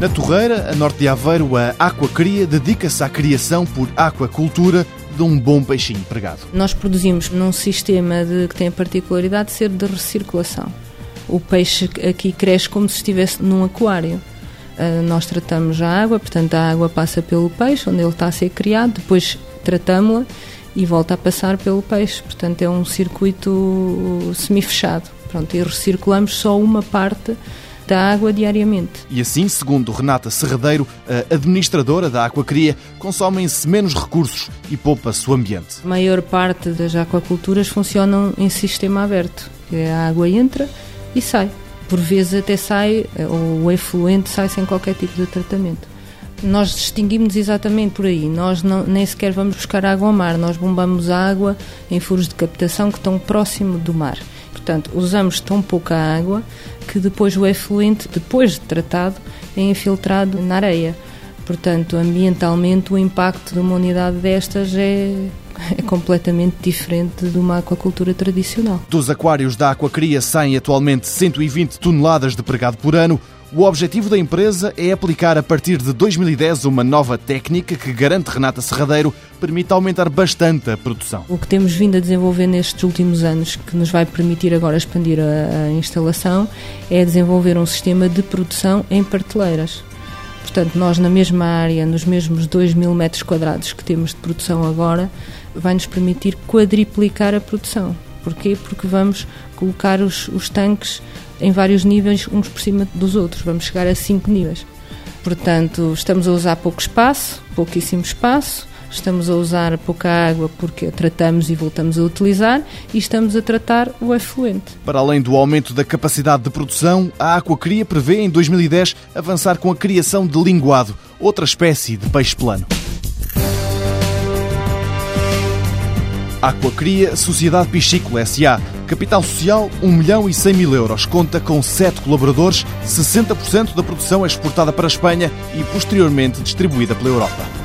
Na Torreira, a norte de Aveiro, a Aquacria dedica-se à criação por aquacultura de um bom peixinho pregado. Nós produzimos num sistema de, que tem a particularidade de ser de recirculação. O peixe aqui cresce como se estivesse num aquário. Uh, nós tratamos a água, portanto a água passa pelo peixe, onde ele está a ser criado, depois tratamos-la e volta a passar pelo peixe. Portanto é um circuito semi-fechado. Pronto, e recirculamos só uma parte da água diariamente. E assim, segundo Renata Serradeiro, a administradora da Aquacria, consomem-se menos recursos e poupa-se o ambiente. A maior parte das aquaculturas funcionam em sistema aberto. A água entra e sai. Por vezes até sai, ou o efluente sai sem qualquer tipo de tratamento. Nós distinguimos exatamente por aí. Nós não, nem sequer vamos buscar água ao mar, nós bombamos água em furos de captação que estão próximo do mar. Portanto, usamos tão pouca água que depois o efluente, depois de tratado, é infiltrado na areia. Portanto, ambientalmente, o impacto de uma unidade destas é, é completamente diferente de uma aquacultura tradicional. Dos aquários da Aquacria saem atualmente 120 toneladas de pregado por ano. O objetivo da empresa é aplicar a partir de 2010 uma nova técnica que garante Renata Serradeiro permite aumentar bastante a produção. O que temos vindo a desenvolver nestes últimos anos, que nos vai permitir agora expandir a, a instalação, é desenvolver um sistema de produção em prateleiras. Portanto, nós na mesma área, nos mesmos 2 mil metros quadrados que temos de produção agora, vai nos permitir quadriplicar a produção. Porquê? Porque vamos colocar os, os tanques em vários níveis, uns por cima dos outros. Vamos chegar a cinco níveis. Portanto, estamos a usar pouco espaço, pouquíssimo espaço, estamos a usar pouca água porque tratamos e voltamos a utilizar e estamos a tratar o efluente. Para além do aumento da capacidade de produção, a Aquacria prevê em 2010 avançar com a criação de linguado, outra espécie de peixe plano. Aquacria Sociedade Piscícola S.A. Capital social 1 milhão e 100 mil euros. Conta com 7 colaboradores, 60% da produção é exportada para a Espanha e posteriormente distribuída pela Europa.